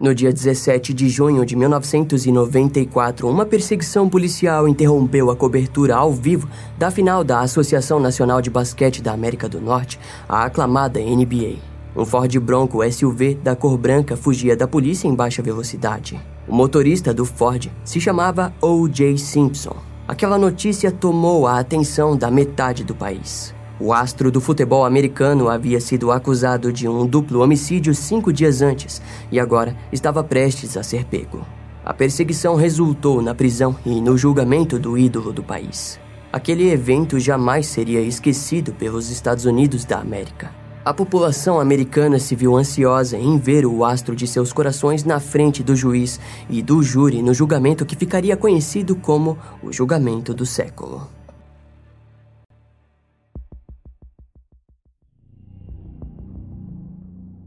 No dia 17 de junho de 1994, uma perseguição policial interrompeu a cobertura ao vivo da final da Associação Nacional de Basquete da América do Norte, a aclamada NBA. Um Ford Bronco SUV da cor branca fugia da polícia em baixa velocidade. O motorista do Ford se chamava O.J. Simpson. Aquela notícia tomou a atenção da metade do país. O astro do futebol americano havia sido acusado de um duplo homicídio cinco dias antes e agora estava prestes a ser pego. A perseguição resultou na prisão e no julgamento do ídolo do país. Aquele evento jamais seria esquecido pelos Estados Unidos da América. A população americana se viu ansiosa em ver o astro de seus corações na frente do juiz e do júri no julgamento que ficaria conhecido como o julgamento do século.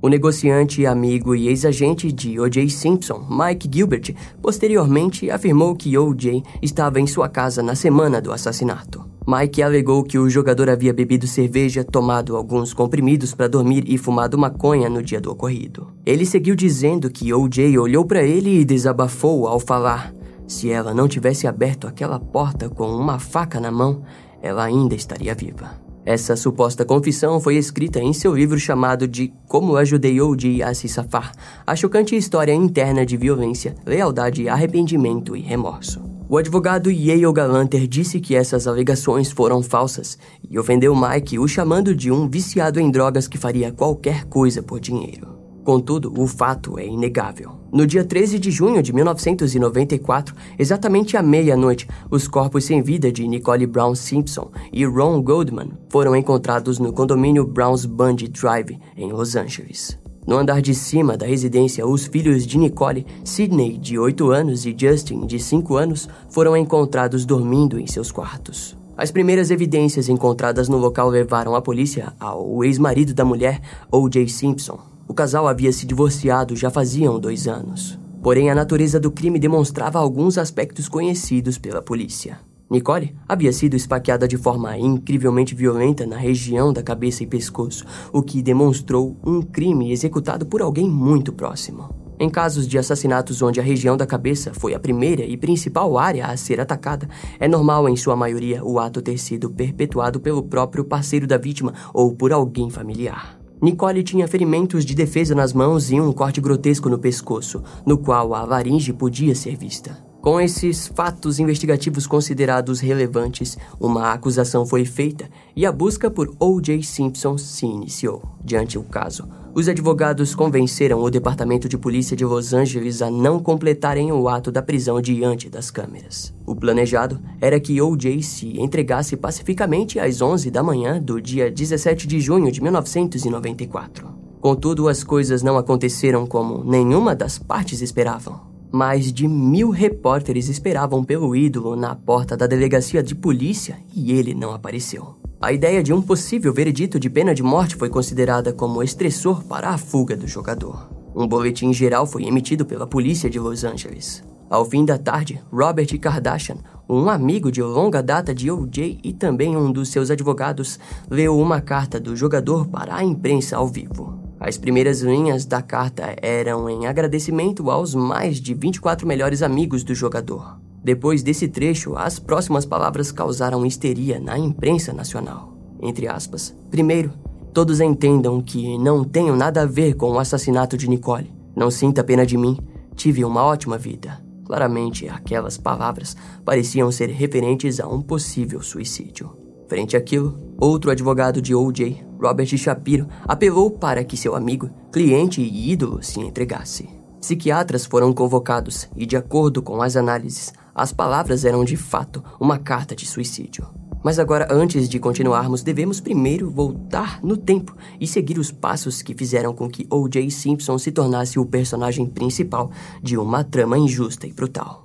O negociante, amigo e ex-agente de O.J. Simpson, Mike Gilbert, posteriormente afirmou que O.J. estava em sua casa na semana do assassinato. Mike alegou que o jogador havia bebido cerveja, tomado alguns comprimidos para dormir e fumado maconha no dia do ocorrido. Ele seguiu dizendo que O.J. olhou para ele e desabafou ao falar: se ela não tivesse aberto aquela porta com uma faca na mão, ela ainda estaria viva. Essa suposta confissão foi escrita em seu livro chamado de Como Ajudei O.J. a se safar, a chocante história interna de violência, lealdade, arrependimento e remorso. O advogado Yale Galanter disse que essas alegações foram falsas e ofendeu Mike, o chamando de um viciado em drogas que faria qualquer coisa por dinheiro. Contudo, o fato é inegável. No dia 13 de junho de 1994, exatamente à meia-noite, os corpos sem vida de Nicole Brown Simpson e Ron Goldman foram encontrados no condomínio Browns Bundy Drive, em Los Angeles. No andar de cima da residência, os filhos de Nicole, Sidney, de 8 anos, e Justin, de 5 anos, foram encontrados dormindo em seus quartos. As primeiras evidências encontradas no local levaram a polícia ao ex-marido da mulher, O.J. Simpson, o casal havia se divorciado já faziam dois anos. Porém, a natureza do crime demonstrava alguns aspectos conhecidos pela polícia. Nicole havia sido esfaqueada de forma incrivelmente violenta na região da cabeça e pescoço, o que demonstrou um crime executado por alguém muito próximo. Em casos de assassinatos onde a região da cabeça foi a primeira e principal área a ser atacada, é normal, em sua maioria, o ato ter sido perpetuado pelo próprio parceiro da vítima ou por alguém familiar. Nicole tinha ferimentos de defesa nas mãos e um corte grotesco no pescoço, no qual a laringe podia ser vista. Com esses fatos investigativos considerados relevantes, uma acusação foi feita e a busca por O.J. Simpson se iniciou. Diante o caso, os advogados convenceram o Departamento de Polícia de Los Angeles a não completarem o ato da prisão diante das câmeras. O planejado era que O.J. se entregasse pacificamente às 11 da manhã do dia 17 de junho de 1994. Contudo, as coisas não aconteceram como nenhuma das partes esperavam. Mais de mil repórteres esperavam pelo ídolo na porta da delegacia de polícia e ele não apareceu. A ideia de um possível veredito de pena de morte foi considerada como estressor para a fuga do jogador. Um boletim geral foi emitido pela polícia de Los Angeles. Ao fim da tarde, Robert Kardashian, um amigo de longa data de O.J. e também um dos seus advogados, leu uma carta do jogador para a imprensa ao vivo. As primeiras linhas da carta eram em agradecimento aos mais de 24 melhores amigos do jogador. Depois desse trecho, as próximas palavras causaram histeria na imprensa nacional. Entre aspas. Primeiro, todos entendam que não tenho nada a ver com o assassinato de Nicole. Não sinta pena de mim. Tive uma ótima vida. Claramente, aquelas palavras pareciam ser referentes a um possível suicídio. Frente àquilo, outro advogado de O.J., Robert Shapiro, apelou para que seu amigo, cliente e ídolo se entregasse. Psiquiatras foram convocados e, de acordo com as análises, as palavras eram de fato uma carta de suicídio. Mas agora, antes de continuarmos, devemos primeiro voltar no tempo e seguir os passos que fizeram com que O.J. Simpson se tornasse o personagem principal de uma trama injusta e brutal.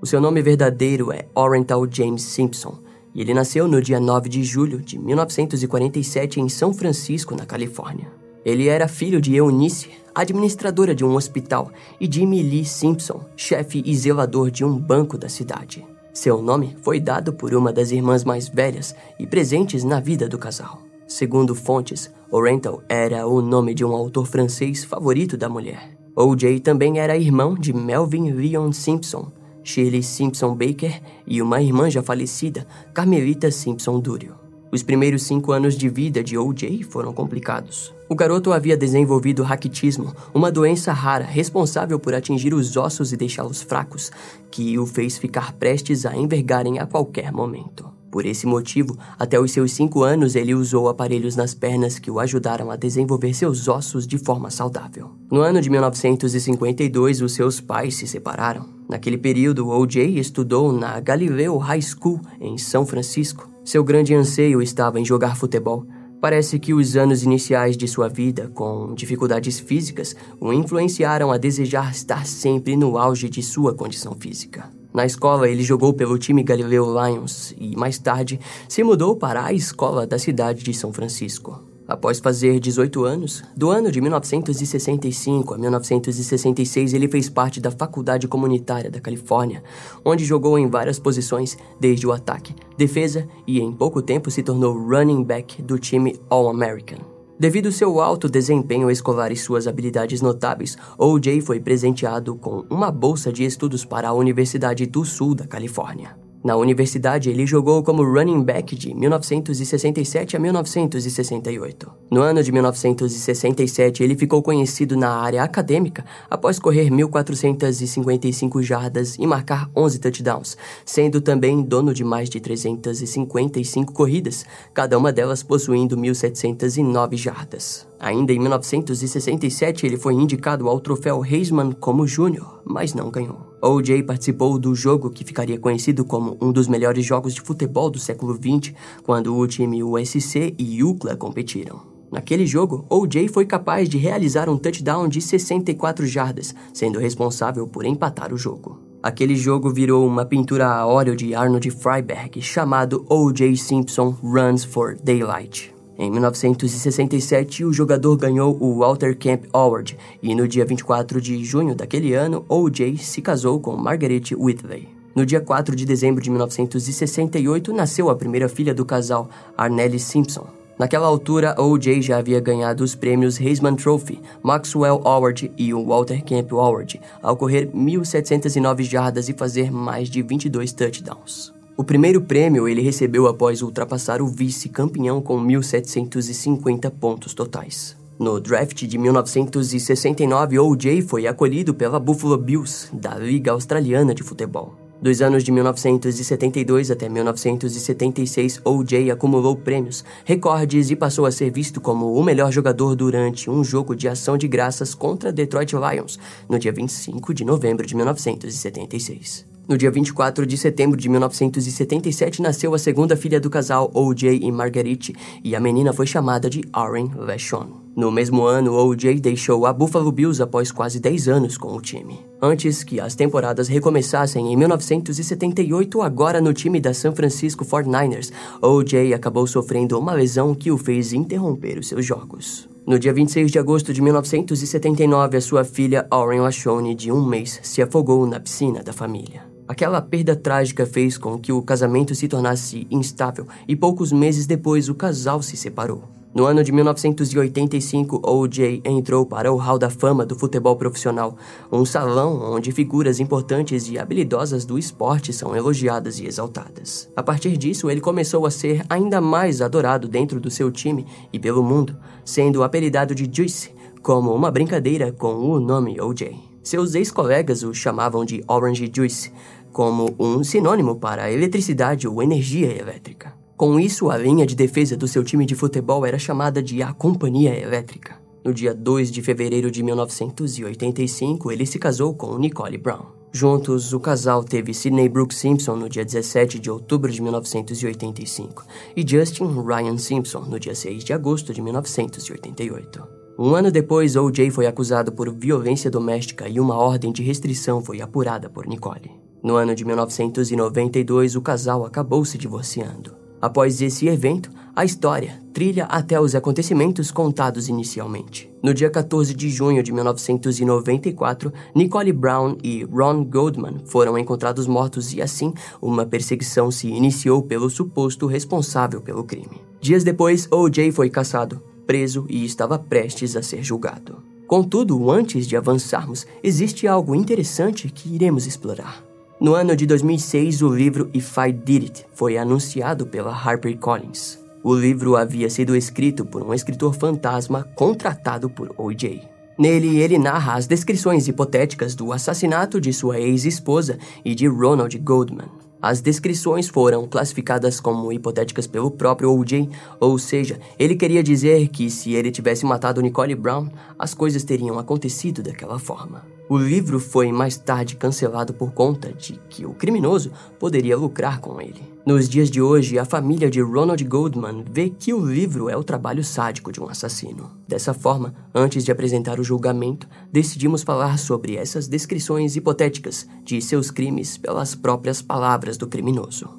O seu nome verdadeiro é Oriental James Simpson e ele nasceu no dia 9 de julho de 1947 em São Francisco, na Califórnia. Ele era filho de Eunice, administradora de um hospital, e de Emily Simpson, chefe e zelador de um banco da cidade. Seu nome foi dado por uma das irmãs mais velhas e presentes na vida do casal. Segundo fontes, Oriental era o nome de um autor francês favorito da mulher. O.J. também era irmão de Melvin Leon Simpson, Shirley Simpson Baker e uma irmã já falecida, Carmelita Simpson Durio. Os primeiros cinco anos de vida de O.J. foram complicados. O garoto havia desenvolvido raquitismo, uma doença rara responsável por atingir os ossos e deixá-los fracos, que o fez ficar prestes a envergarem a qualquer momento. Por esse motivo, até os seus cinco anos ele usou aparelhos nas pernas que o ajudaram a desenvolver seus ossos de forma saudável. No ano de 1952, os seus pais se separaram. Naquele período, O.J. estudou na Galileo High School, em São Francisco. Seu grande anseio estava em jogar futebol. Parece que os anos iniciais de sua vida, com dificuldades físicas, o influenciaram a desejar estar sempre no auge de sua condição física. Na escola, ele jogou pelo time Galileu Lions e, mais tarde, se mudou para a escola da cidade de São Francisco. Após fazer 18 anos, do ano de 1965 a 1966 ele fez parte da Faculdade Comunitária da Califórnia, onde jogou em várias posições, desde o ataque, defesa e em pouco tempo se tornou running back do time All-American. Devido seu alto desempenho escolar e suas habilidades notáveis, O.J. foi presenteado com uma bolsa de estudos para a Universidade do Sul da Califórnia. Na universidade, ele jogou como running back de 1967 a 1968. No ano de 1967, ele ficou conhecido na área acadêmica após correr 1.455 jardas e marcar 11 touchdowns, sendo também dono de mais de 355 corridas, cada uma delas possuindo 1.709 jardas. Ainda em 1967, ele foi indicado ao troféu Heisman como júnior, mas não ganhou. O.J. participou do jogo que ficaria conhecido como um dos melhores jogos de futebol do século XX, quando o time USC e UCLA competiram. Naquele jogo, O.J. foi capaz de realizar um touchdown de 64 jardas, sendo responsável por empatar o jogo. Aquele jogo virou uma pintura a óleo de Arnold Freiberg chamado O.J. Simpson Runs for Daylight. Em 1967, o jogador ganhou o Walter Camp Award e no dia 24 de junho daquele ano, O.J. se casou com Margaret Whitley. No dia 4 de dezembro de 1968, nasceu a primeira filha do casal, Arnelle Simpson. Naquela altura, O.J. já havia ganhado os prêmios Heisman Trophy, Maxwell Award e o Walter Camp Award, ao correr 1.709 jardas e fazer mais de 22 touchdowns. O primeiro prêmio ele recebeu após ultrapassar o vice-campeão com 1.750 pontos totais. No draft de 1969, O.J. foi acolhido pela Buffalo Bills, da Liga Australiana de Futebol. Dos anos de 1972 até 1976, O.J. acumulou prêmios, recordes e passou a ser visto como o melhor jogador durante um jogo de ação de graças contra Detroit Lions, no dia 25 de novembro de 1976. No dia 24 de setembro de 1977, nasceu a segunda filha do casal, O.J. e Marguerite, e a menina foi chamada de Aaron Vachon. No mesmo ano, O.J. deixou a Buffalo Bills após quase 10 anos com o time. Antes que as temporadas recomeçassem em 1978, agora no time da San Francisco 49ers, O.J. acabou sofrendo uma lesão que o fez interromper os seus jogos. No dia 26 de agosto de 1979, a sua filha Auren Lachone, de um mês, se afogou na piscina da família. Aquela perda trágica fez com que o casamento se tornasse instável e poucos meses depois o casal se separou. No ano de 1985, O.J. entrou para o Hall da Fama do futebol profissional, um salão onde figuras importantes e habilidosas do esporte são elogiadas e exaltadas. A partir disso, ele começou a ser ainda mais adorado dentro do seu time e pelo mundo, sendo apelidado de Juice, como uma brincadeira com o nome O.J. Seus ex-colegas o chamavam de Orange Juice, como um sinônimo para eletricidade ou energia elétrica. Com isso, a linha de defesa do seu time de futebol era chamada de a Companhia Elétrica. No dia 2 de fevereiro de 1985, ele se casou com Nicole Brown. Juntos, o casal teve Sidney Brooks Simpson no dia 17 de outubro de 1985 e Justin Ryan Simpson no dia 6 de agosto de 1988. Um ano depois, O.J. foi acusado por violência doméstica e uma ordem de restrição foi apurada por Nicole. No ano de 1992, o casal acabou se divorciando. Após esse evento, a história trilha até os acontecimentos contados inicialmente. No dia 14 de junho de 1994, Nicole Brown e Ron Goldman foram encontrados mortos e assim uma perseguição se iniciou pelo suposto responsável pelo crime. Dias depois, O.J. foi caçado, preso e estava prestes a ser julgado. Contudo, antes de avançarmos, existe algo interessante que iremos explorar. No ano de 2006, o livro If I Did It foi anunciado pela HarperCollins. O livro havia sido escrito por um escritor fantasma contratado por O.J. Nele, ele narra as descrições hipotéticas do assassinato de sua ex-esposa e de Ronald Goldman. As descrições foram classificadas como hipotéticas pelo próprio O.J., ou seja, ele queria dizer que se ele tivesse matado Nicole Brown, as coisas teriam acontecido daquela forma. O livro foi mais tarde cancelado por conta de que o criminoso poderia lucrar com ele. Nos dias de hoje, a família de Ronald Goldman vê que o livro é o trabalho sádico de um assassino. Dessa forma, antes de apresentar o julgamento, decidimos falar sobre essas descrições hipotéticas de seus crimes pelas próprias palavras do criminoso.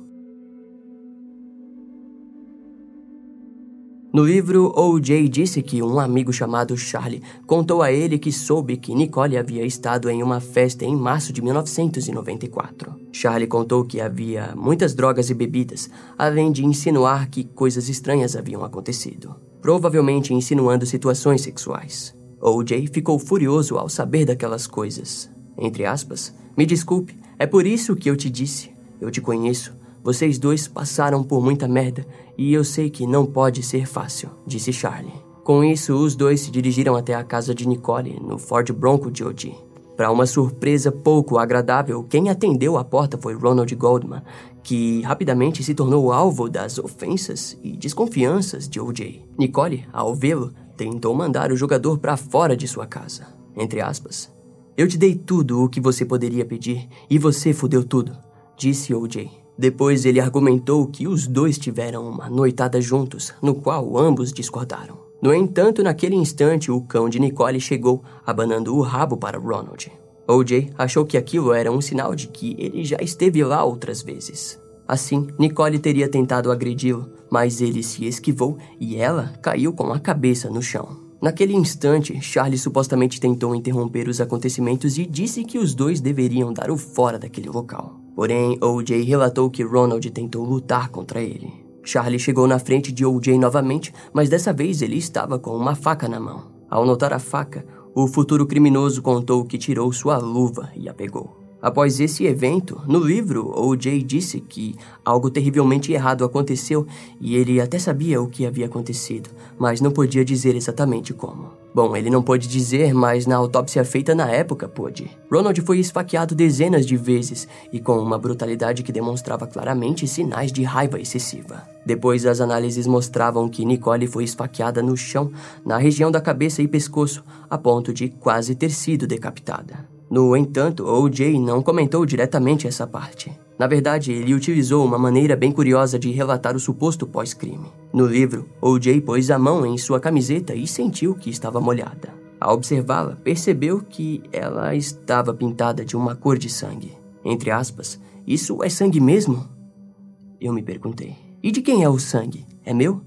No livro, O.J. disse que um amigo chamado Charlie contou a ele que soube que Nicole havia estado em uma festa em março de 1994. Charlie contou que havia muitas drogas e bebidas, além de insinuar que coisas estranhas haviam acontecido, provavelmente insinuando situações sexuais. O.J. ficou furioso ao saber daquelas coisas. Entre aspas, me desculpe, é por isso que eu te disse. Eu te conheço, vocês dois passaram por muita merda e eu sei que não pode ser fácil, disse Charlie. Com isso, os dois se dirigiram até a casa de Nicole, no Ford Bronco de O.J. Para uma surpresa pouco agradável, quem atendeu a porta foi Ronald Goldman, que rapidamente se tornou alvo das ofensas e desconfianças de O.J. Nicole, ao vê-lo, tentou mandar o jogador para fora de sua casa. Entre aspas. Eu te dei tudo o que você poderia pedir e você fudeu tudo, disse O.J. Depois ele argumentou que os dois tiveram uma noitada juntos, no qual ambos discordaram. No entanto, naquele instante, o cão de Nicole chegou, abanando o rabo para Ronald. OJ achou que aquilo era um sinal de que ele já esteve lá outras vezes. Assim, Nicole teria tentado agredi-lo, mas ele se esquivou e ela caiu com a cabeça no chão. Naquele instante, Charlie supostamente tentou interromper os acontecimentos e disse que os dois deveriam dar o fora daquele local. Porém, O.J. relatou que Ronald tentou lutar contra ele. Charlie chegou na frente de O.J. novamente, mas dessa vez ele estava com uma faca na mão. Ao notar a faca, o futuro criminoso contou que tirou sua luva e a pegou. Após esse evento, no livro, O.J. disse que algo terrivelmente errado aconteceu e ele até sabia o que havia acontecido, mas não podia dizer exatamente como. Bom, ele não pôde dizer, mas na autópsia feita na época pôde. Ronald foi esfaqueado dezenas de vezes e com uma brutalidade que demonstrava claramente sinais de raiva excessiva. Depois, as análises mostravam que Nicole foi esfaqueada no chão, na região da cabeça e pescoço, a ponto de quase ter sido decapitada. No entanto, O.J. não comentou diretamente essa parte. Na verdade, ele utilizou uma maneira bem curiosa de relatar o suposto pós-crime. No livro, O.J. pôs a mão em sua camiseta e sentiu que estava molhada. Ao observá-la, percebeu que ela estava pintada de uma cor de sangue. Entre aspas, isso é sangue mesmo? Eu me perguntei. E de quem é o sangue? É meu?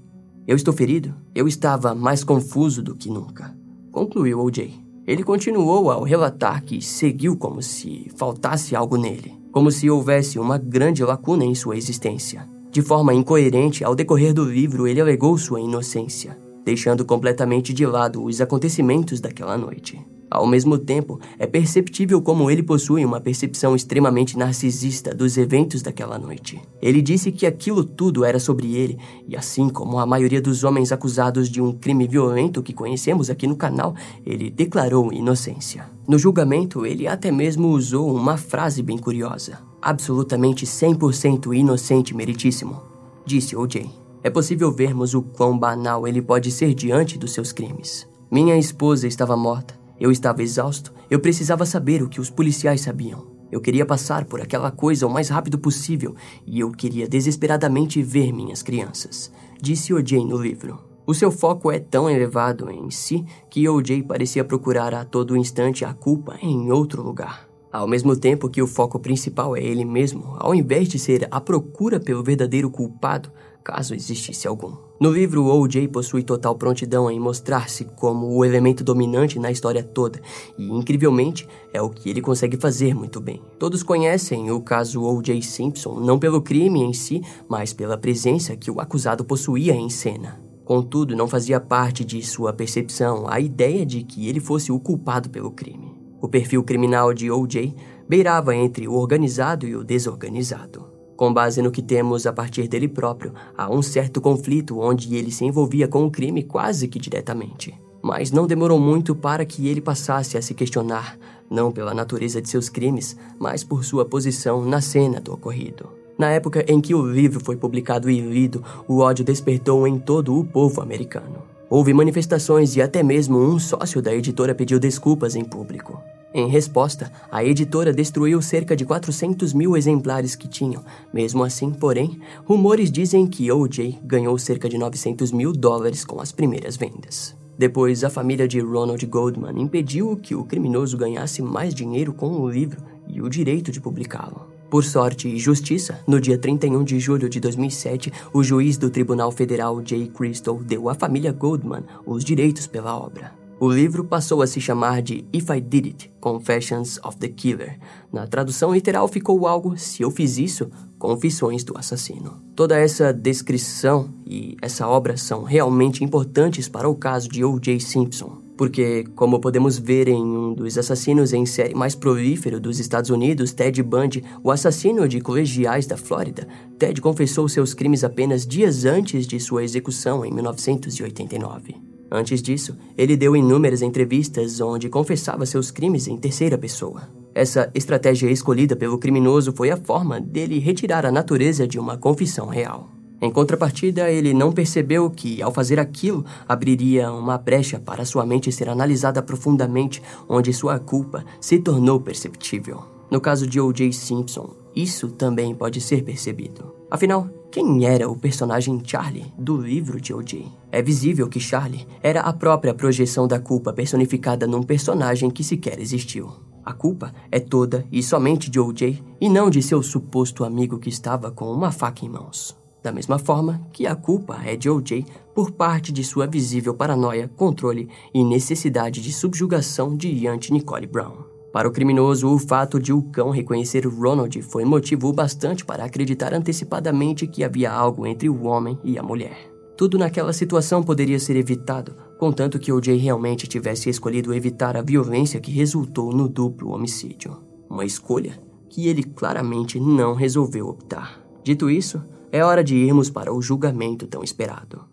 Eu estou ferido? Eu estava mais confuso do que nunca. Concluiu O.J. Ele continuou ao relatar que seguiu como se faltasse algo nele como se houvesse uma grande lacuna em sua existência. De forma incoerente, ao decorrer do livro, ele alegou sua inocência, deixando completamente de lado os acontecimentos daquela noite. Ao mesmo tempo, é perceptível como ele possui uma percepção extremamente narcisista dos eventos daquela noite. Ele disse que aquilo tudo era sobre ele, e assim como a maioria dos homens acusados de um crime violento que conhecemos aqui no canal, ele declarou inocência. No julgamento, ele até mesmo usou uma frase bem curiosa: absolutamente 100% inocente, meritíssimo, disse O.J. É possível vermos o quão banal ele pode ser diante dos seus crimes. Minha esposa estava morta eu estava exausto. Eu precisava saber o que os policiais sabiam. Eu queria passar por aquela coisa o mais rápido possível e eu queria desesperadamente ver minhas crianças, disse O.J. no livro. O seu foco é tão elevado em si que O.J. parecia procurar a todo instante a culpa em outro lugar. Ao mesmo tempo que o foco principal é ele mesmo, ao invés de ser a procura pelo verdadeiro culpado, caso existisse algum. No livro, O.J. possui total prontidão em mostrar-se como o elemento dominante na história toda, e incrivelmente é o que ele consegue fazer muito bem. Todos conhecem o caso O.J. Simpson não pelo crime em si, mas pela presença que o acusado possuía em cena. Contudo, não fazia parte de sua percepção a ideia de que ele fosse o culpado pelo crime. O perfil criminal de O.J. beirava entre o organizado e o desorganizado. Com base no que temos a partir dele próprio, há um certo conflito onde ele se envolvia com o crime quase que diretamente. Mas não demorou muito para que ele passasse a se questionar, não pela natureza de seus crimes, mas por sua posição na cena do ocorrido. Na época em que o livro foi publicado e lido, o ódio despertou em todo o povo americano. Houve manifestações e até mesmo um sócio da editora pediu desculpas em público. Em resposta, a editora destruiu cerca de 400 mil exemplares que tinham. Mesmo assim, porém, rumores dizem que O.J. ganhou cerca de 900 mil dólares com as primeiras vendas. Depois, a família de Ronald Goldman impediu que o criminoso ganhasse mais dinheiro com o livro e o direito de publicá-lo. Por sorte e justiça, no dia 31 de julho de 2007, o juiz do Tribunal Federal Jay Crystal deu à família Goldman os direitos pela obra. O livro passou a se chamar de If I Did It, Confessions of the Killer. Na tradução literal ficou algo Se Eu Fiz Isso, Confissões do Assassino. Toda essa descrição e essa obra são realmente importantes para o caso de O.J. Simpson. Porque, como podemos ver em um dos assassinos em série mais prolífero dos Estados Unidos, Ted Bundy, o assassino de colegiais da Flórida, Ted confessou seus crimes apenas dias antes de sua execução em 1989. Antes disso, ele deu inúmeras entrevistas onde confessava seus crimes em terceira pessoa. Essa estratégia escolhida pelo criminoso foi a forma dele retirar a natureza de uma confissão real. Em contrapartida, ele não percebeu que, ao fazer aquilo, abriria uma brecha para sua mente ser analisada profundamente, onde sua culpa se tornou perceptível. No caso de O.J. Simpson, isso também pode ser percebido. Afinal, quem era o personagem Charlie do livro de O.J.? É visível que Charlie era a própria projeção da culpa personificada num personagem que sequer existiu. A culpa é toda e somente de O.J. e não de seu suposto amigo que estava com uma faca em mãos. Da mesma forma que a culpa é de O.J. por parte de sua visível paranoia, controle e necessidade de subjugação diante Nicole Brown. Para o criminoso, o fato de o cão reconhecer Ronald foi motivo bastante para acreditar antecipadamente que havia algo entre o homem e a mulher. Tudo naquela situação poderia ser evitado, contanto que O.J. realmente tivesse escolhido evitar a violência que resultou no duplo homicídio. Uma escolha que ele claramente não resolveu optar. Dito isso, é hora de irmos para o julgamento tão esperado.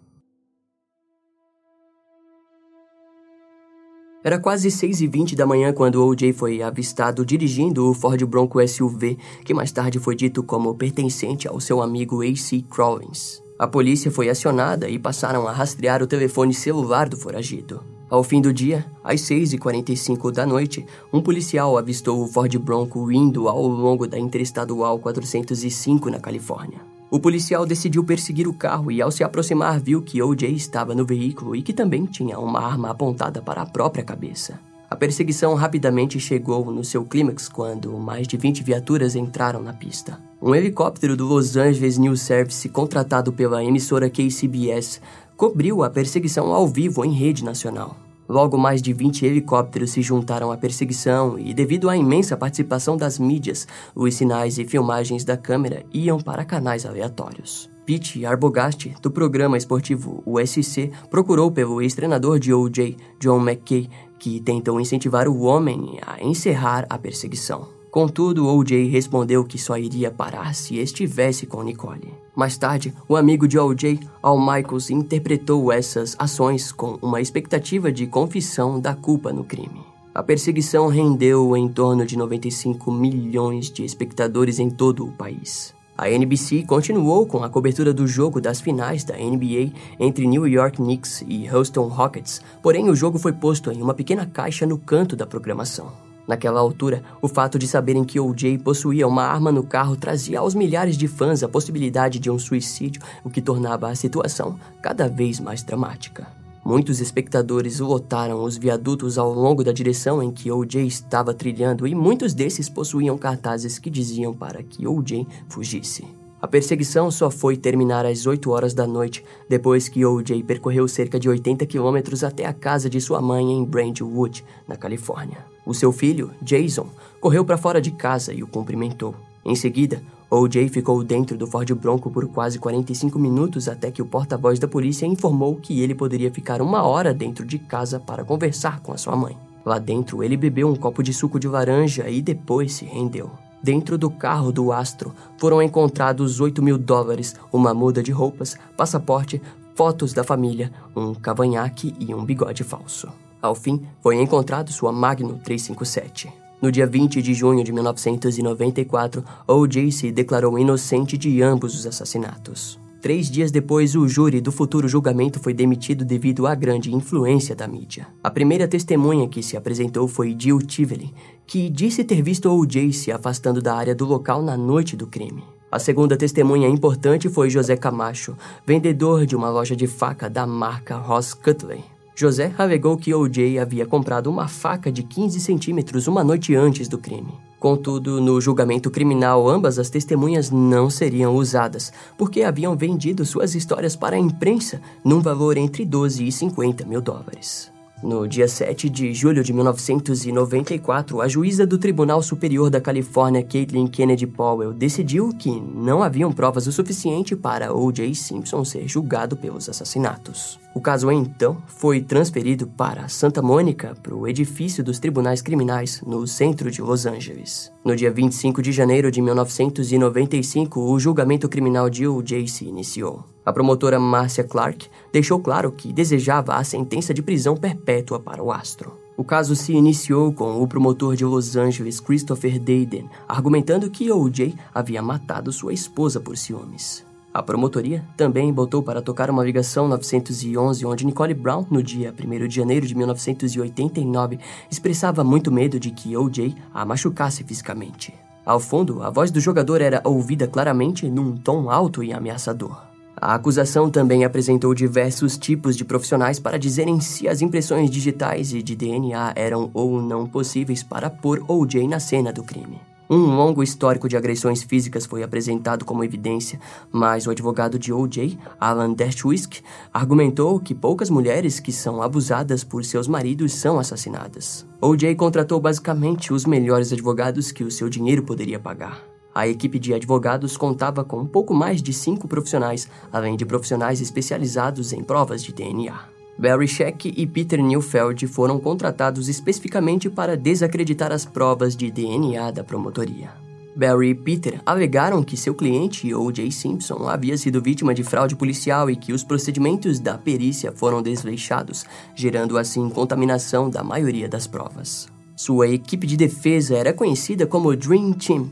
Era quase 6 e 20 da manhã quando O.J. foi avistado dirigindo o Ford Bronco SUV, que mais tarde foi dito como pertencente ao seu amigo A.C. Crawlins. A polícia foi acionada e passaram a rastrear o telefone celular do foragido. Ao fim do dia, às 6h45 da noite, um policial avistou o Ford Bronco indo ao longo da Interestadual 405 na Califórnia. O policial decidiu perseguir o carro e, ao se aproximar, viu que O.J. estava no veículo e que também tinha uma arma apontada para a própria cabeça. A perseguição rapidamente chegou no seu clímax quando mais de 20 viaturas entraram na pista. Um helicóptero do Los Angeles News Service, contratado pela emissora KCBS, cobriu a perseguição ao vivo em rede nacional. Logo, mais de 20 helicópteros se juntaram à perseguição e, devido à imensa participação das mídias, os sinais e filmagens da câmera iam para canais aleatórios. Pete Arbogast, do programa esportivo USC, procurou pelo ex-treinador de OJ, John McKay, que tentou incentivar o homem a encerrar a perseguição. Contudo, O.J. respondeu que só iria parar se estivesse com Nicole. Mais tarde, o amigo de O.J., Al Michaels, interpretou essas ações com uma expectativa de confissão da culpa no crime. A perseguição rendeu em torno de 95 milhões de espectadores em todo o país. A NBC continuou com a cobertura do jogo das finais da NBA entre New York Knicks e Houston Rockets, porém o jogo foi posto em uma pequena caixa no canto da programação. Naquela altura, o fato de saberem que O.J. possuía uma arma no carro trazia aos milhares de fãs a possibilidade de um suicídio, o que tornava a situação cada vez mais dramática. Muitos espectadores lotaram os viadutos ao longo da direção em que O.J. estava trilhando e muitos desses possuíam cartazes que diziam para que O.J. fugisse. A perseguição só foi terminar às 8 horas da noite, depois que O.J. percorreu cerca de 80 quilômetros até a casa de sua mãe em Brentwood, na Califórnia. O seu filho, Jason, correu para fora de casa e o cumprimentou. Em seguida, O.J. ficou dentro do Ford Bronco por quase 45 minutos até que o porta-voz da polícia informou que ele poderia ficar uma hora dentro de casa para conversar com a sua mãe. Lá dentro, ele bebeu um copo de suco de laranja e depois se rendeu. Dentro do carro do astro foram encontrados 8 mil dólares, uma muda de roupas, passaporte, fotos da família, um cavanhaque e um bigode falso. Ao fim, foi encontrado sua Magnum 357. No dia 20 de junho de 1994, O.J. se declarou inocente de ambos os assassinatos. Três dias depois, o júri do futuro julgamento foi demitido devido à grande influência da mídia. A primeira testemunha que se apresentou foi Jill Tively, que disse ter visto O.J. se afastando da área do local na noite do crime. A segunda testemunha importante foi José Camacho, vendedor de uma loja de faca da marca Ross Cutler. José alegou que O.J. havia comprado uma faca de 15 centímetros uma noite antes do crime. Contudo, no julgamento criminal, ambas as testemunhas não seriam usadas, porque haviam vendido suas histórias para a imprensa num valor entre 12 e 50 mil dólares. No dia 7 de julho de 1994, a juíza do Tribunal Superior da Califórnia, Caitlin Kennedy Powell, decidiu que não haviam provas o suficiente para O.J. Simpson ser julgado pelos assassinatos. O caso então foi transferido para Santa Mônica, para o edifício dos tribunais criminais no centro de Los Angeles. No dia 25 de janeiro de 1995, o julgamento criminal de O.J. se iniciou. A promotora Marcia Clark deixou claro que desejava a sentença de prisão perpétua para o astro. O caso se iniciou com o promotor de Los Angeles, Christopher Dayden, argumentando que O.J. havia matado sua esposa por ciúmes. A promotoria também botou para tocar uma ligação 911 onde Nicole Brown, no dia 1 de janeiro de 1989, expressava muito medo de que O.J. a machucasse fisicamente. Ao fundo, a voz do jogador era ouvida claramente num tom alto e ameaçador. A acusação também apresentou diversos tipos de profissionais para dizerem se as impressões digitais e de DNA eram ou não possíveis para pôr O.J. na cena do crime. Um longo histórico de agressões físicas foi apresentado como evidência, mas o advogado de O.J., Alan Dershowitz, argumentou que poucas mulheres que são abusadas por seus maridos são assassinadas. O.J. contratou basicamente os melhores advogados que o seu dinheiro poderia pagar. A equipe de advogados contava com um pouco mais de cinco profissionais, além de profissionais especializados em provas de DNA. Barry Scheck e Peter Neufeld foram contratados especificamente para desacreditar as provas de DNA da promotoria. Barry e Peter alegaram que seu cliente, O.J. Simpson, havia sido vítima de fraude policial e que os procedimentos da perícia foram desleixados, gerando assim contaminação da maioria das provas. Sua equipe de defesa era conhecida como Dream Team,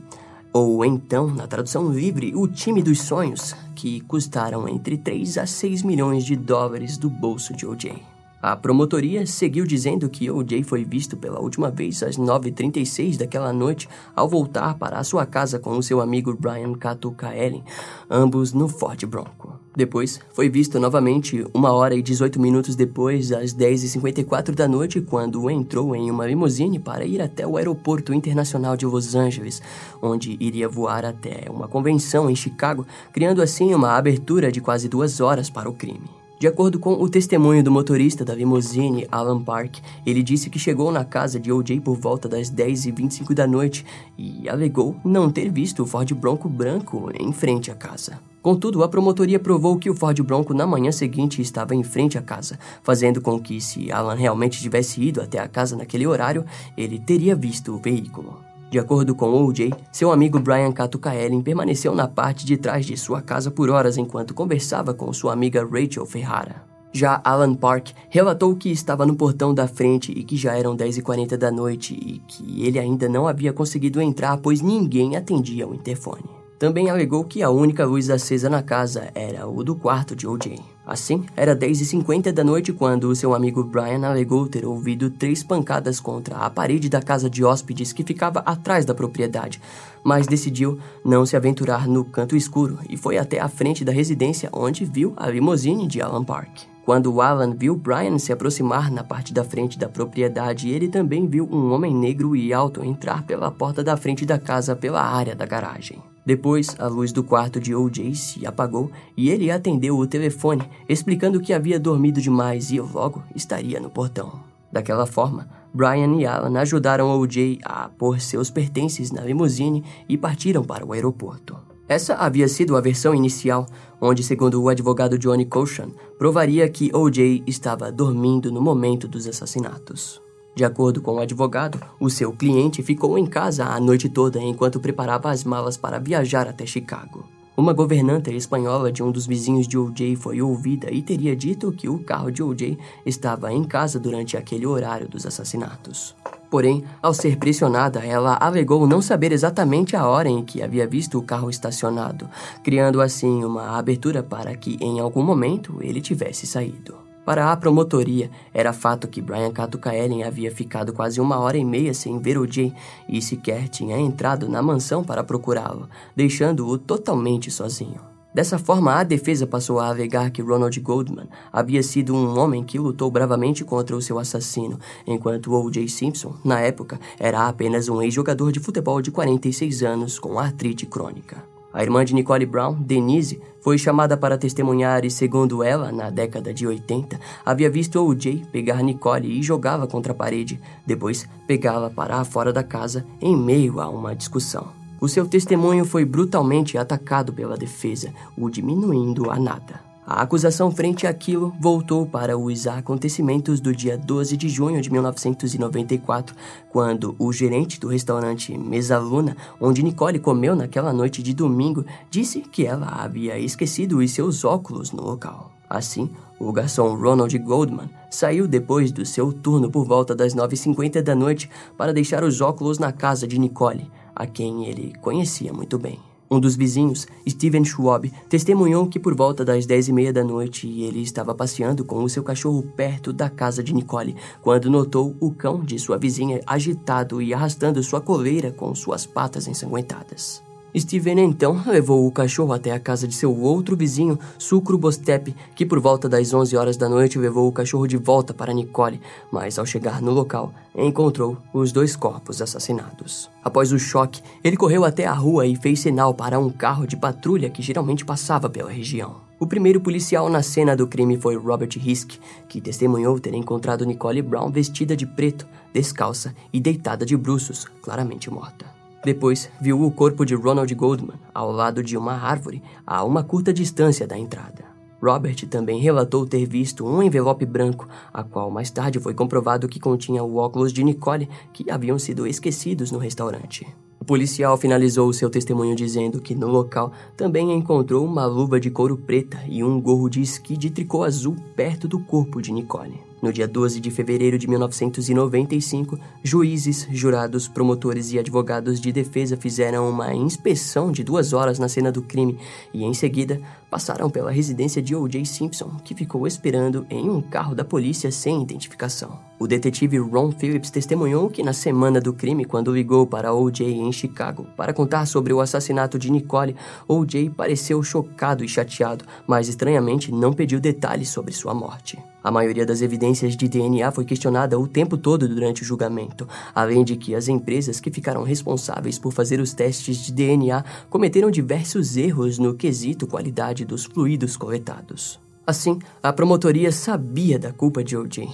ou então, na tradução livre, o time dos sonhos, que custaram entre 3 a 6 milhões de dólares do bolso de O.J. A promotoria seguiu dizendo que O.J. foi visto pela última vez às 9h36 daquela noite ao voltar para a sua casa com o seu amigo Brian Cato Kaelin, ambos no Ford Bronco. Depois, foi visto novamente uma hora e 18 minutos depois, às 10h54 da noite, quando entrou em uma limusine para ir até o Aeroporto Internacional de Los Angeles, onde iria voar até uma convenção em Chicago, criando assim uma abertura de quase duas horas para o crime. De acordo com o testemunho do motorista da limousine, Alan Park, ele disse que chegou na casa de O.J. por volta das 10h25 da noite e alegou não ter visto o Ford Bronco branco em frente à casa. Contudo, a promotoria provou que o Ford Bronco na manhã seguinte estava em frente à casa, fazendo com que, se Alan realmente tivesse ido até a casa naquele horário, ele teria visto o veículo. De acordo com O.J., seu amigo Brian Catucaellen permaneceu na parte de trás de sua casa por horas enquanto conversava com sua amiga Rachel Ferrara. Já Alan Park relatou que estava no portão da frente e que já eram 10h40 da noite e que ele ainda não havia conseguido entrar pois ninguém atendia o interfone. Também alegou que a única luz acesa na casa era o do quarto de O.J. Assim, era 10h50 da noite quando seu amigo Brian alegou ter ouvido três pancadas contra a parede da casa de hóspedes que ficava atrás da propriedade, mas decidiu não se aventurar no canto escuro e foi até a frente da residência onde viu a limousine de Alan Park. Quando Alan viu Brian se aproximar na parte da frente da propriedade, ele também viu um homem negro e alto entrar pela porta da frente da casa pela área da garagem. Depois, a luz do quarto de O.J. se apagou e ele atendeu o telefone, explicando que havia dormido demais e logo estaria no portão. Daquela forma, Brian e Alan ajudaram O.J. a pôr seus pertences na limusine e partiram para o aeroporto. Essa havia sido a versão inicial, onde, segundo o advogado Johnny Cochan, provaria que O.J. estava dormindo no momento dos assassinatos. De acordo com o advogado, o seu cliente ficou em casa a noite toda enquanto preparava as malas para viajar até Chicago. Uma governanta espanhola de um dos vizinhos de O.J. foi ouvida e teria dito que o carro de O.J. estava em casa durante aquele horário dos assassinatos. Porém, ao ser pressionada, ela alegou não saber exatamente a hora em que havia visto o carro estacionado, criando assim uma abertura para que em algum momento ele tivesse saído. Para a promotoria, era fato que Brian Ellen havia ficado quase uma hora e meia sem ver o Jay e sequer tinha entrado na mansão para procurá-lo, deixando-o totalmente sozinho. Dessa forma, a defesa passou a alegar que Ronald Goldman havia sido um homem que lutou bravamente contra o seu assassino, enquanto O.J. Simpson, na época, era apenas um ex-jogador de futebol de 46 anos com artrite crônica. A irmã de Nicole Brown, Denise, foi chamada para testemunhar e, segundo ela, na década de 80, havia visto O.J. pegar Nicole e jogá-la contra a parede, depois pegá-la para fora da casa em meio a uma discussão. O seu testemunho foi brutalmente atacado pela defesa, o diminuindo a nada. A acusação frente àquilo voltou para os acontecimentos do dia 12 de junho de 1994, quando o gerente do restaurante Mesaluna, onde Nicole comeu naquela noite de domingo, disse que ela havia esquecido os seus óculos no local. Assim, o garçom Ronald Goldman saiu depois do seu turno por volta das 9h50 da noite para deixar os óculos na casa de Nicole, a quem ele conhecia muito bem. Um dos vizinhos, Steven Schwab, testemunhou que por volta das dez e meia da noite ele estava passeando com o seu cachorro perto da casa de Nicole, quando notou o cão de sua vizinha agitado e arrastando sua coleira com suas patas ensanguentadas. Steven então levou o cachorro até a casa de seu outro vizinho, Sucro Bostep, que por volta das 11 horas da noite levou o cachorro de volta para Nicole, mas ao chegar no local, encontrou os dois corpos assassinados. Após o choque, ele correu até a rua e fez sinal para um carro de patrulha que geralmente passava pela região. O primeiro policial na cena do crime foi Robert Hisk, que testemunhou ter encontrado Nicole Brown vestida de preto, descalça e deitada de bruços, claramente morta. Depois, viu o corpo de Ronald Goldman ao lado de uma árvore a uma curta distância da entrada. Robert também relatou ter visto um envelope branco, a qual mais tarde foi comprovado que continha o óculos de Nicole que haviam sido esquecidos no restaurante. O policial finalizou seu testemunho dizendo que no local também encontrou uma luva de couro preta e um gorro de esqui de tricô azul perto do corpo de Nicole. No dia 12 de fevereiro de 1995, juízes, jurados, promotores e advogados de defesa fizeram uma inspeção de duas horas na cena do crime e, em seguida, passaram pela residência de O.J. Simpson, que ficou esperando em um carro da polícia sem identificação. O detetive Ron Phillips testemunhou que na semana do crime, quando ligou para O.J. em Chicago para contar sobre o assassinato de Nicole, O.J. pareceu chocado e chateado, mas estranhamente não pediu detalhes sobre sua morte. A maioria das evidências de DNA foi questionada o tempo todo durante o julgamento, além de que as empresas que ficaram responsáveis por fazer os testes de DNA cometeram diversos erros no quesito qualidade dos fluidos coletados. Assim, a promotoria sabia da culpa de O.J.,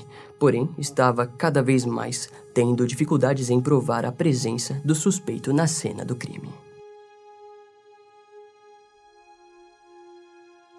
porém estava cada vez mais tendo dificuldades em provar a presença do suspeito na cena do crime.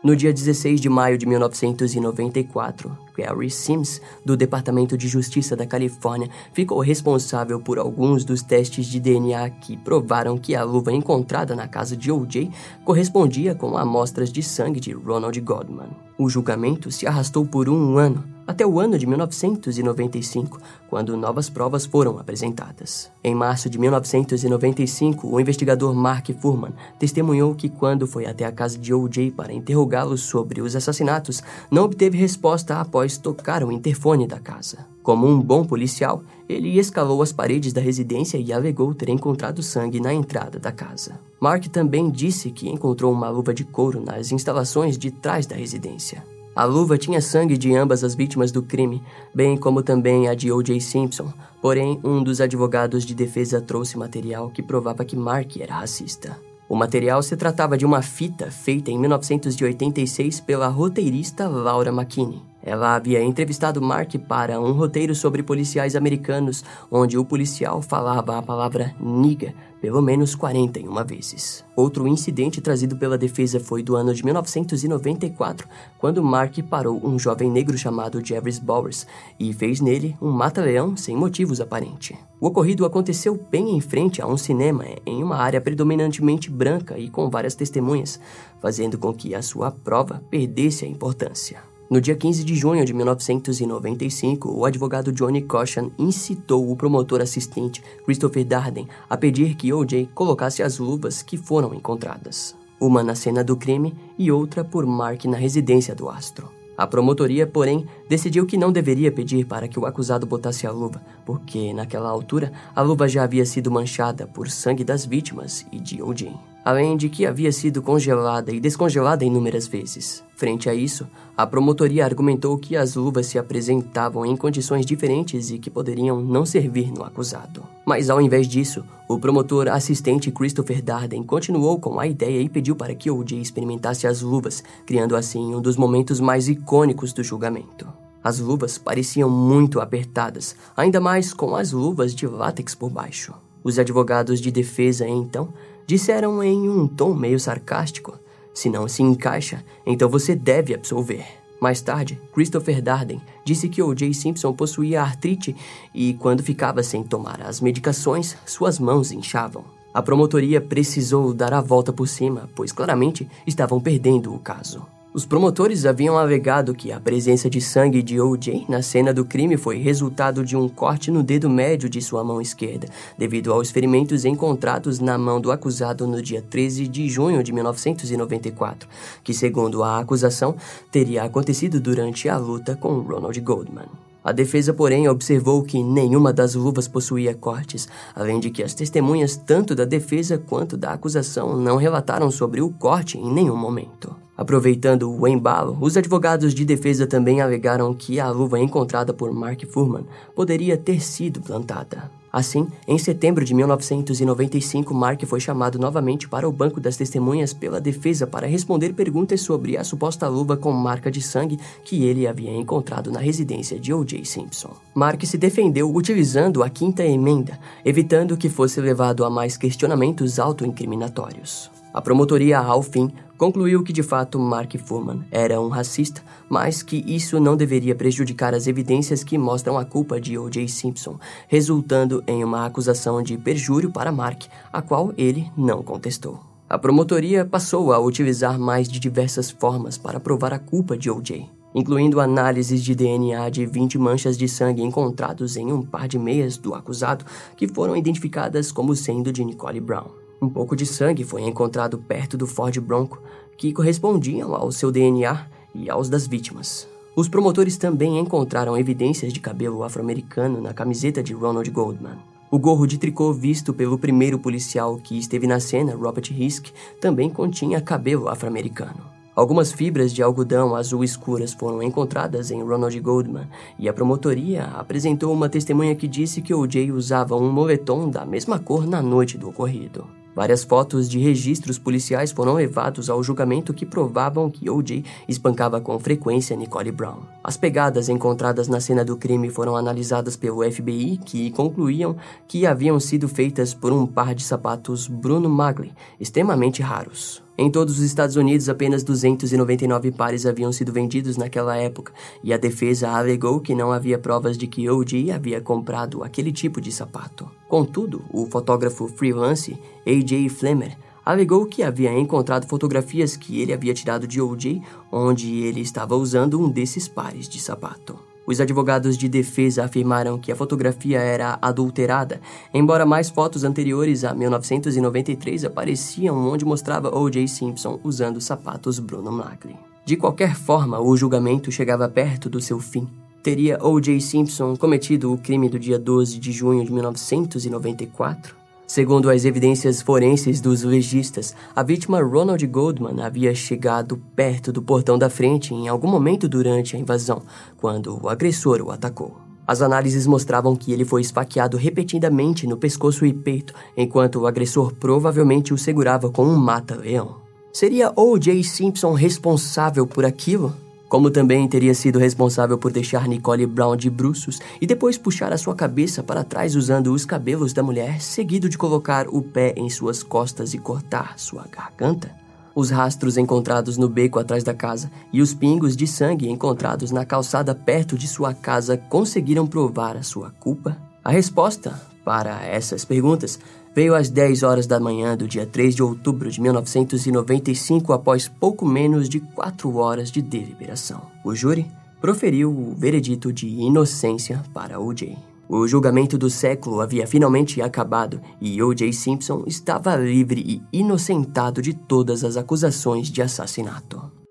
No dia 16 de maio de 1994, Gary Sims, do Departamento de Justiça da Califórnia, ficou responsável por alguns dos testes de DNA que provaram que a luva encontrada na casa de O.J. correspondia com amostras de sangue de Ronald Godman. O julgamento se arrastou por um ano, até o ano de 1995, quando novas provas foram apresentadas. Em março de 1995, o investigador Mark Furman testemunhou que quando foi até a casa de O.J. para interrogá-lo sobre os assassinatos, não obteve resposta após tocar o interfone da casa. Como um bom policial, ele escalou as paredes da residência e alegou ter encontrado sangue na entrada da casa. Mark também disse que encontrou uma luva de couro nas instalações de trás da residência. A luva tinha sangue de ambas as vítimas do crime, bem como também a de O.J. Simpson, porém, um dos advogados de defesa trouxe material que provava que Mark era racista. O material se tratava de uma fita feita em 1986 pela roteirista Laura McKinney. Ela havia entrevistado Mark para um roteiro sobre policiais americanos, onde o policial falava a palavra niga pelo menos 41 vezes. Outro incidente trazido pela defesa foi do ano de 1994, quando Mark parou um jovem negro chamado Jeffries Bowers e fez nele um mata-leão sem motivos aparentes. O ocorrido aconteceu bem em frente a um cinema, em uma área predominantemente branca e com várias testemunhas, fazendo com que a sua prova perdesse a importância. No dia 15 de junho de 1995, o advogado Johnny Cochan incitou o promotor assistente Christopher Darden a pedir que O.J. colocasse as luvas que foram encontradas, uma na cena do crime e outra por Mark na residência do astro. A promotoria, porém, decidiu que não deveria pedir para que o acusado botasse a luva, porque, naquela altura, a luva já havia sido manchada por sangue das vítimas e de O.J além de que havia sido congelada e descongelada inúmeras vezes. Frente a isso, a promotoria argumentou que as luvas se apresentavam em condições diferentes e que poderiam não servir no acusado. Mas ao invés disso, o promotor assistente Christopher Darden continuou com a ideia e pediu para que O.J. experimentasse as luvas, criando assim um dos momentos mais icônicos do julgamento. As luvas pareciam muito apertadas, ainda mais com as luvas de látex por baixo. Os advogados de defesa, então, disseram em um tom meio sarcástico: Se não se encaixa, então você deve absolver. Mais tarde, Christopher Darden disse que O.J. Simpson possuía artrite e, quando ficava sem tomar as medicações, suas mãos inchavam. A promotoria precisou dar a volta por cima, pois claramente estavam perdendo o caso. Os promotores haviam alegado que a presença de sangue de O.J. na cena do crime foi resultado de um corte no dedo médio de sua mão esquerda, devido aos ferimentos encontrados na mão do acusado no dia 13 de junho de 1994, que, segundo a acusação, teria acontecido durante a luta com Ronald Goldman. A defesa, porém, observou que nenhuma das luvas possuía cortes, além de que as testemunhas tanto da defesa quanto da acusação não relataram sobre o corte em nenhum momento. Aproveitando o embalo, os advogados de defesa também alegaram que a luva encontrada por Mark Furman poderia ter sido plantada. Assim, em setembro de 1995, Mark foi chamado novamente para o banco das testemunhas pela defesa para responder perguntas sobre a suposta luva com marca de sangue que ele havia encontrado na residência de O.J. Simpson. Mark se defendeu utilizando a quinta emenda, evitando que fosse levado a mais questionamentos autoincriminatórios. A promotoria, ao fim, concluiu que de fato Mark Fuhrman era um racista, mas que isso não deveria prejudicar as evidências que mostram a culpa de O.J. Simpson, resultando em uma acusação de perjúrio para Mark, a qual ele não contestou. A promotoria passou a utilizar mais de diversas formas para provar a culpa de O.J., incluindo análises de DNA de 20 manchas de sangue encontrados em um par de meias do acusado que foram identificadas como sendo de Nicole Brown. Um pouco de sangue foi encontrado perto do Ford Bronco, que correspondiam ao seu DNA e aos das vítimas. Os promotores também encontraram evidências de cabelo afro-americano na camiseta de Ronald Goldman. O gorro de tricô visto pelo primeiro policial que esteve na cena, Robert Risk, também continha cabelo afro-americano. Algumas fibras de algodão azul escuras foram encontradas em Ronald Goldman e a promotoria apresentou uma testemunha que disse que o Jay usava um moletom da mesma cor na noite do ocorrido. Várias fotos de registros policiais foram levados ao julgamento que provavam que O.J. espancava com frequência Nicole Brown. As pegadas encontradas na cena do crime foram analisadas pelo FBI, que concluíam que haviam sido feitas por um par de sapatos Bruno Magli, extremamente raros. Em todos os Estados Unidos, apenas 299 pares haviam sido vendidos naquela época, e a defesa alegou que não havia provas de que O.J. havia comprado aquele tipo de sapato. Contudo, o fotógrafo freelance A.J. Flemmer alegou que havia encontrado fotografias que ele havia tirado de O.J., onde ele estava usando um desses pares de sapato. Os advogados de defesa afirmaram que a fotografia era adulterada, embora mais fotos anteriores a 1993 apareciam onde mostrava O.J. Simpson usando sapatos Bruno Magli. De qualquer forma, o julgamento chegava perto do seu fim. Teria O.J. Simpson cometido o crime do dia 12 de junho de 1994? Segundo as evidências forenses dos legistas, a vítima Ronald Goldman havia chegado perto do portão da frente em algum momento durante a invasão, quando o agressor o atacou. As análises mostravam que ele foi esfaqueado repetidamente no pescoço e peito, enquanto o agressor provavelmente o segurava com um mata-leão. Seria O.J. Simpson responsável por aquilo? Como também teria sido responsável por deixar Nicole Brown de bruços e depois puxar a sua cabeça para trás usando os cabelos da mulher, seguido de colocar o pé em suas costas e cortar sua garganta? Os rastros encontrados no beco atrás da casa e os pingos de sangue encontrados na calçada perto de sua casa conseguiram provar a sua culpa? A resposta para essas perguntas veio às 10 horas da manhã do dia 3 de outubro de 1995, após pouco menos de quatro horas de deliberação. O júri proferiu o veredito de inocência para O.J. O julgamento do século havia finalmente acabado e O.J. Simpson estava livre e inocentado de todas as acusações de assassinato.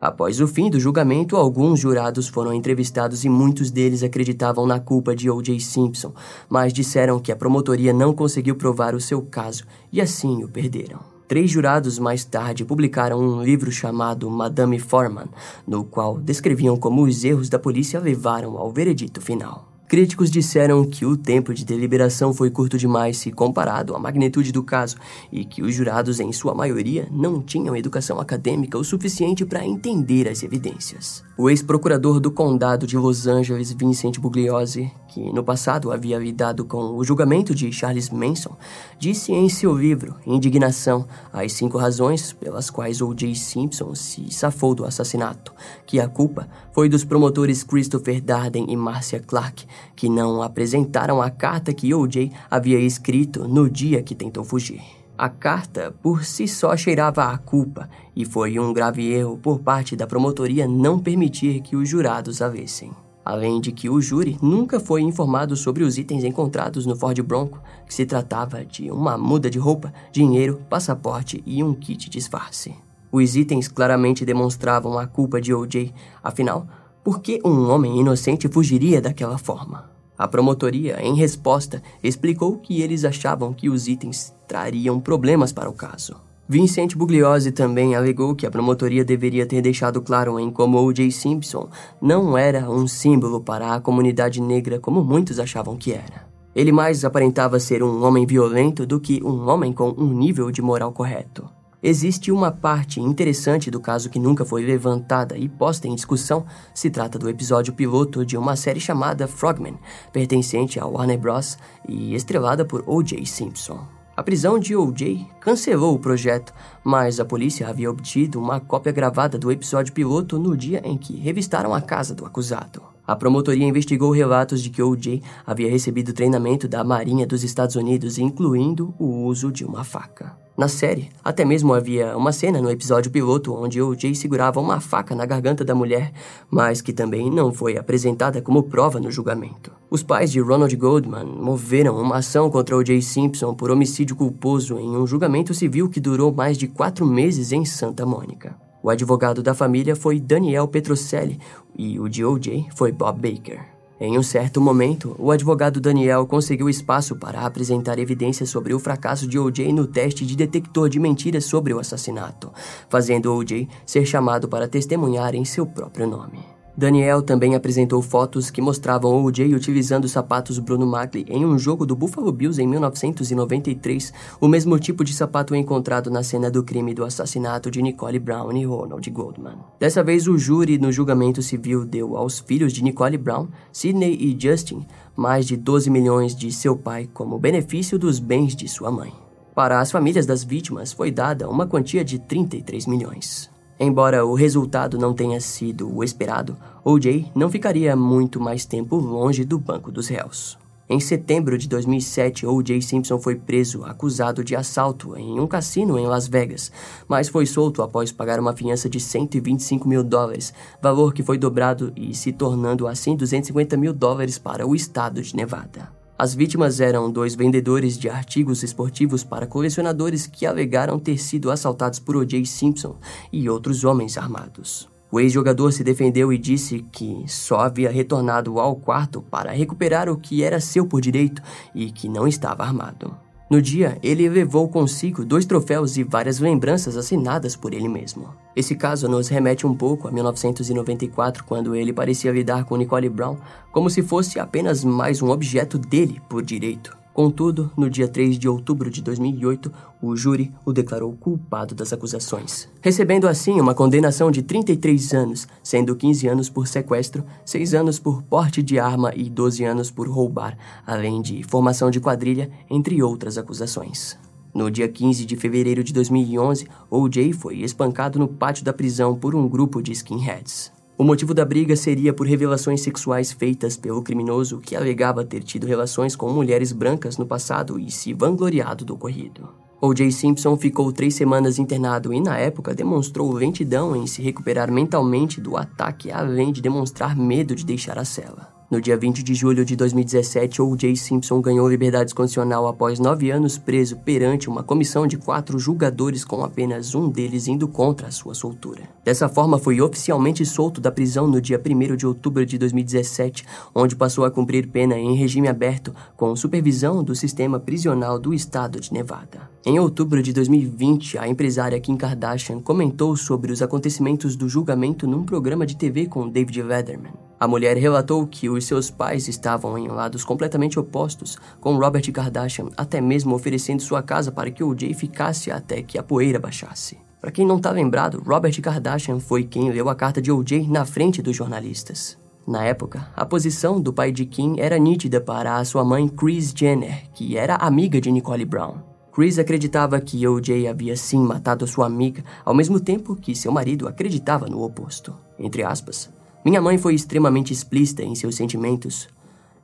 Após o fim do julgamento, alguns jurados foram entrevistados e muitos deles acreditavam na culpa de O.J. Simpson, mas disseram que a promotoria não conseguiu provar o seu caso e assim o perderam. Três jurados mais tarde publicaram um livro chamado Madame Foreman, no qual descreviam como os erros da polícia levaram ao veredito final. Críticos disseram que o tempo de deliberação foi curto demais se comparado à magnitude do caso e que os jurados, em sua maioria, não tinham educação acadêmica o suficiente para entender as evidências. O ex-procurador do condado de Los Angeles, Vincent Bugliosi, que no passado havia lidado com o julgamento de Charles Manson, disse em seu livro Indignação as cinco razões pelas quais O.J. Simpson se safou do assassinato, que a culpa foi dos promotores Christopher Darden e Marcia Clark, que não apresentaram a carta que O.J. havia escrito no dia que tentou fugir. A carta por si só cheirava a culpa e foi um grave erro por parte da promotoria não permitir que os jurados a lessem. Além de que o júri nunca foi informado sobre os itens encontrados no Ford Bronco, que se tratava de uma muda de roupa, dinheiro, passaporte e um kit disfarce. Os itens claramente demonstravam a culpa de O.J., afinal, por que um homem inocente fugiria daquela forma? A promotoria, em resposta, explicou que eles achavam que os itens trariam problemas para o caso. Vincent Bugliosi também alegou que a promotoria deveria ter deixado claro em como O.J. Simpson não era um símbolo para a comunidade negra como muitos achavam que era. Ele mais aparentava ser um homem violento do que um homem com um nível de moral correto. Existe uma parte interessante do caso que nunca foi levantada e posta em discussão. Se trata do episódio piloto de uma série chamada Frogman, pertencente ao Warner Bros. e estrelada por O.J. Simpson. A prisão de O.J. cancelou o projeto, mas a polícia havia obtido uma cópia gravada do episódio piloto no dia em que revistaram a casa do acusado. A promotoria investigou relatos de que O.J. havia recebido treinamento da Marinha dos Estados Unidos, incluindo o uso de uma faca. Na série, até mesmo havia uma cena no episódio piloto onde O.J. segurava uma faca na garganta da mulher, mas que também não foi apresentada como prova no julgamento. Os pais de Ronald Goldman moveram uma ação contra O.J. Simpson por homicídio culposo em um julgamento civil que durou mais de quatro meses em Santa Mônica. O advogado da família foi Daniel Petrocelli e o de O.J. foi Bob Baker. Em um certo momento, o advogado Daniel conseguiu espaço para apresentar evidências sobre o fracasso de O.J. no teste de detector de mentiras sobre o assassinato, fazendo O.J. ser chamado para testemunhar em seu próprio nome. Daniel também apresentou fotos que mostravam O.J. utilizando os sapatos Bruno Magli em um jogo do Buffalo Bills em 1993, o mesmo tipo de sapato encontrado na cena do crime do assassinato de Nicole Brown e Ronald Goldman. Dessa vez, o júri no julgamento civil deu aos filhos de Nicole Brown, Sidney e Justin, mais de 12 milhões de seu pai como benefício dos bens de sua mãe. Para as famílias das vítimas foi dada uma quantia de 33 milhões. Embora o resultado não tenha sido o esperado, O.J. não ficaria muito mais tempo longe do banco dos réus. Em setembro de 2007, O.J. Simpson foi preso acusado de assalto em um cassino em Las Vegas, mas foi solto após pagar uma fiança de 125 mil dólares, valor que foi dobrado e se tornando assim 250 mil dólares para o estado de Nevada. As vítimas eram dois vendedores de artigos esportivos para colecionadores que alegaram ter sido assaltados por O.J. Simpson e outros homens armados. O ex-jogador se defendeu e disse que só havia retornado ao quarto para recuperar o que era seu por direito e que não estava armado. No dia, ele levou consigo dois troféus e várias lembranças assinadas por ele mesmo. Esse caso nos remete um pouco a 1994, quando ele parecia lidar com Nicole Brown como se fosse apenas mais um objeto dele por direito. Contudo, no dia 3 de outubro de 2008, o júri o declarou culpado das acusações, recebendo assim uma condenação de 33 anos, sendo 15 anos por sequestro, 6 anos por porte de arma e 12 anos por roubar, além de formação de quadrilha, entre outras acusações. No dia 15 de fevereiro de 2011, O.J. foi espancado no pátio da prisão por um grupo de skinheads. O motivo da briga seria por revelações sexuais feitas pelo criminoso que alegava ter tido relações com mulheres brancas no passado e se vangloriado do ocorrido. O.J. Simpson ficou três semanas internado e, na época, demonstrou lentidão em se recuperar mentalmente do ataque, além de demonstrar medo de deixar a cela. No dia 20 de julho de 2017, O.J. Simpson ganhou liberdade condicional após nove anos preso perante uma comissão de quatro julgadores, com apenas um deles indo contra a sua soltura. Dessa forma, foi oficialmente solto da prisão no dia 1 de outubro de 2017, onde passou a cumprir pena em regime aberto, com supervisão do sistema prisional do estado de Nevada. Em outubro de 2020, a empresária Kim Kardashian comentou sobre os acontecimentos do julgamento num programa de TV com David Letterman. A mulher relatou que os seus pais estavam em lados completamente opostos, com Robert Kardashian até mesmo oferecendo sua casa para que o Jay ficasse até que a poeira baixasse. Para quem não está lembrado, Robert Kardashian foi quem leu a carta de OJ na frente dos jornalistas. Na época, a posição do pai de Kim era nítida para a sua mãe Kris Jenner, que era amiga de Nicole Brown. Chris acreditava que OJ havia sim matado sua amiga, ao mesmo tempo que seu marido acreditava no oposto. Entre aspas, minha mãe foi extremamente explícita em seus sentimentos.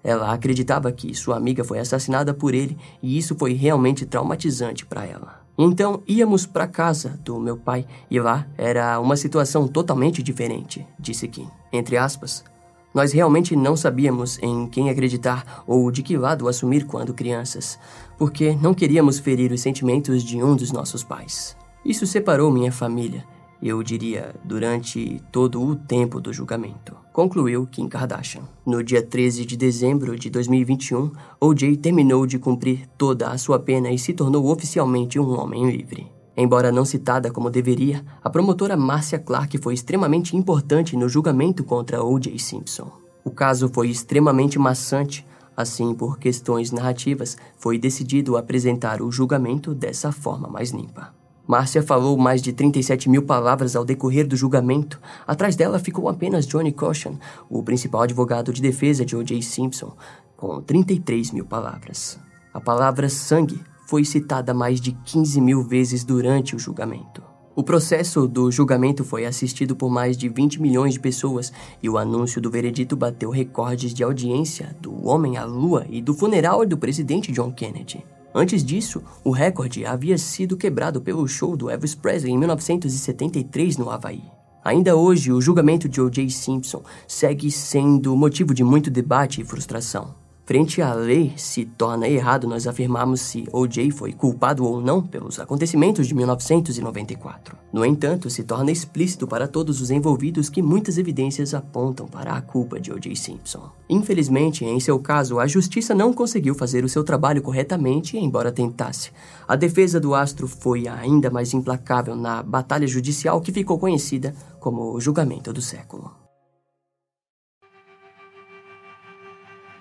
Ela acreditava que sua amiga foi assassinada por ele e isso foi realmente traumatizante para ela. Então íamos para casa do meu pai e lá era uma situação totalmente diferente, disse Kim. Entre aspas, nós realmente não sabíamos em quem acreditar ou de que lado assumir quando crianças, porque não queríamos ferir os sentimentos de um dos nossos pais. Isso separou minha família eu diria, durante todo o tempo do julgamento, concluiu Kim Kardashian. No dia 13 de dezembro de 2021, O.J. terminou de cumprir toda a sua pena e se tornou oficialmente um homem livre. Embora não citada como deveria, a promotora Marcia Clark foi extremamente importante no julgamento contra O.J. Simpson. O caso foi extremamente maçante, assim, por questões narrativas, foi decidido apresentar o julgamento dessa forma mais limpa. Márcia falou mais de 37 mil palavras ao decorrer do julgamento. Atrás dela ficou apenas Johnny Caution, o principal advogado de defesa de O.J. Simpson, com 33 mil palavras. A palavra sangue foi citada mais de 15 mil vezes durante o julgamento. O processo do julgamento foi assistido por mais de 20 milhões de pessoas e o anúncio do veredito bateu recordes de audiência do Homem à Lua e do funeral do presidente John Kennedy. Antes disso, o recorde havia sido quebrado pelo show do Elvis Presley em 1973 no Havaí. Ainda hoje, o julgamento de O.J. Simpson segue sendo motivo de muito debate e frustração. Frente à lei, se torna errado nós afirmarmos se O.J. foi culpado ou não pelos acontecimentos de 1994. No entanto, se torna explícito para todos os envolvidos que muitas evidências apontam para a culpa de O.J. Simpson. Infelizmente, em seu caso, a justiça não conseguiu fazer o seu trabalho corretamente, embora tentasse. A defesa do astro foi ainda mais implacável na batalha judicial que ficou conhecida como o julgamento do século.